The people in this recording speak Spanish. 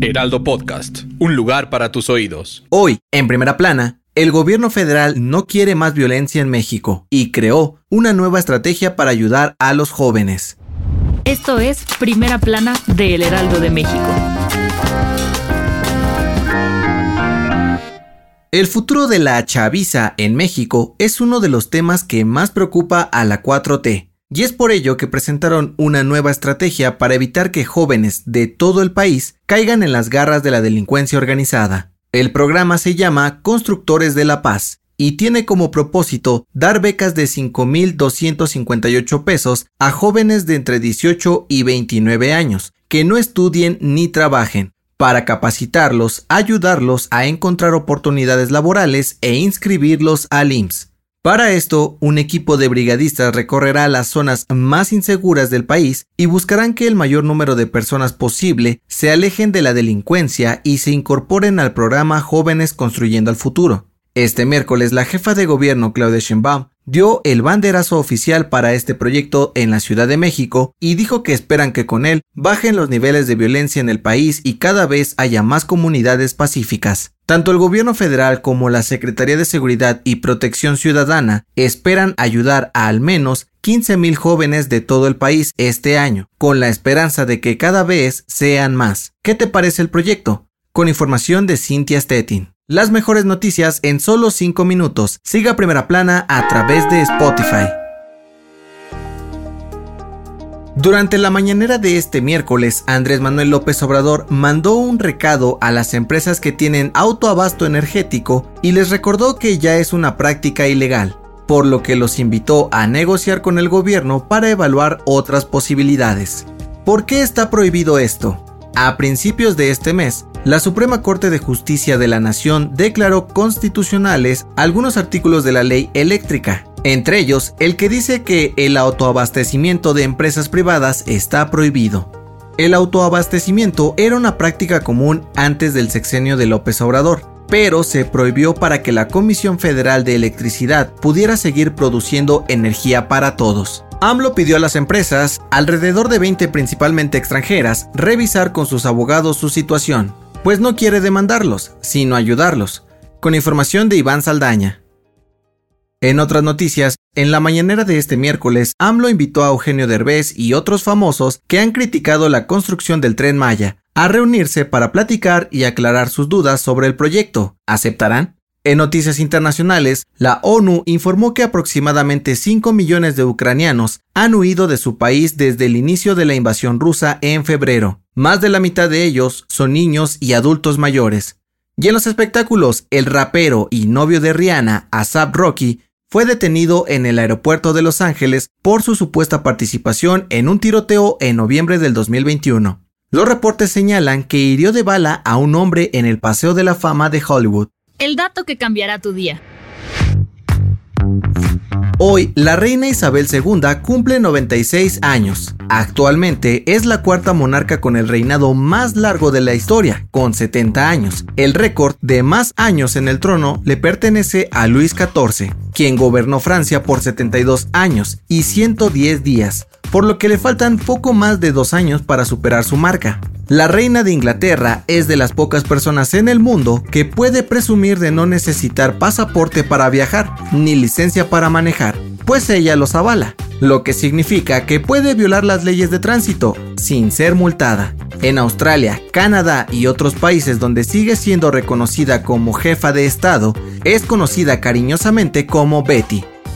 Heraldo Podcast, un lugar para tus oídos. Hoy, en primera plana, el gobierno federal no quiere más violencia en México y creó una nueva estrategia para ayudar a los jóvenes. Esto es Primera Plana de El Heraldo de México. El futuro de la chaviza en México es uno de los temas que más preocupa a la 4T, y es por ello que presentaron una nueva estrategia para evitar que jóvenes de todo el país caigan en las garras de la delincuencia organizada. El programa se llama Constructores de la Paz y tiene como propósito dar becas de 5.258 pesos a jóvenes de entre 18 y 29 años que no estudien ni trabajen, para capacitarlos, ayudarlos a encontrar oportunidades laborales e inscribirlos al IMSS. Para esto, un equipo de brigadistas recorrerá las zonas más inseguras del país y buscarán que el mayor número de personas posible se alejen de la delincuencia y se incorporen al programa Jóvenes Construyendo el Futuro. Este miércoles, la jefa de gobierno Claudia Sheinbaum dio el banderazo oficial para este proyecto en la Ciudad de México y dijo que esperan que con él bajen los niveles de violencia en el país y cada vez haya más comunidades pacíficas. Tanto el gobierno federal como la Secretaría de Seguridad y Protección Ciudadana esperan ayudar a al menos 15.000 jóvenes de todo el país este año, con la esperanza de que cada vez sean más. ¿Qué te parece el proyecto? Con información de Cynthia Stettin. Las mejores noticias en solo 5 minutos. Siga Primera Plana a través de Spotify. Durante la mañanera de este miércoles, Andrés Manuel López Obrador mandó un recado a las empresas que tienen autoabasto energético y les recordó que ya es una práctica ilegal, por lo que los invitó a negociar con el gobierno para evaluar otras posibilidades. ¿Por qué está prohibido esto? A principios de este mes, la Suprema Corte de Justicia de la Nación declaró constitucionales algunos artículos de la ley eléctrica, entre ellos el que dice que el autoabastecimiento de empresas privadas está prohibido. El autoabastecimiento era una práctica común antes del sexenio de López Obrador, pero se prohibió para que la Comisión Federal de Electricidad pudiera seguir produciendo energía para todos. AMLO pidió a las empresas, alrededor de 20 principalmente extranjeras, revisar con sus abogados su situación, pues no quiere demandarlos, sino ayudarlos. Con información de Iván Saldaña. En otras noticias, en la mañanera de este miércoles, AMLO invitó a Eugenio Derbez y otros famosos que han criticado la construcción del tren Maya a reunirse para platicar y aclarar sus dudas sobre el proyecto. ¿Aceptarán? En noticias internacionales, la ONU informó que aproximadamente 5 millones de ucranianos han huido de su país desde el inicio de la invasión rusa en febrero. Más de la mitad de ellos son niños y adultos mayores. Y en los espectáculos, el rapero y novio de Rihanna, Asap Rocky, fue detenido en el aeropuerto de Los Ángeles por su supuesta participación en un tiroteo en noviembre del 2021. Los reportes señalan que hirió de bala a un hombre en el Paseo de la Fama de Hollywood. El dato que cambiará tu día. Hoy, la reina Isabel II cumple 96 años. Actualmente es la cuarta monarca con el reinado más largo de la historia, con 70 años. El récord de más años en el trono le pertenece a Luis XIV, quien gobernó Francia por 72 años y 110 días, por lo que le faltan poco más de dos años para superar su marca. La reina de Inglaterra es de las pocas personas en el mundo que puede presumir de no necesitar pasaporte para viajar ni licencia para manejar, pues ella los avala, lo que significa que puede violar las leyes de tránsito sin ser multada. En Australia, Canadá y otros países donde sigue siendo reconocida como jefa de Estado, es conocida cariñosamente como Betty.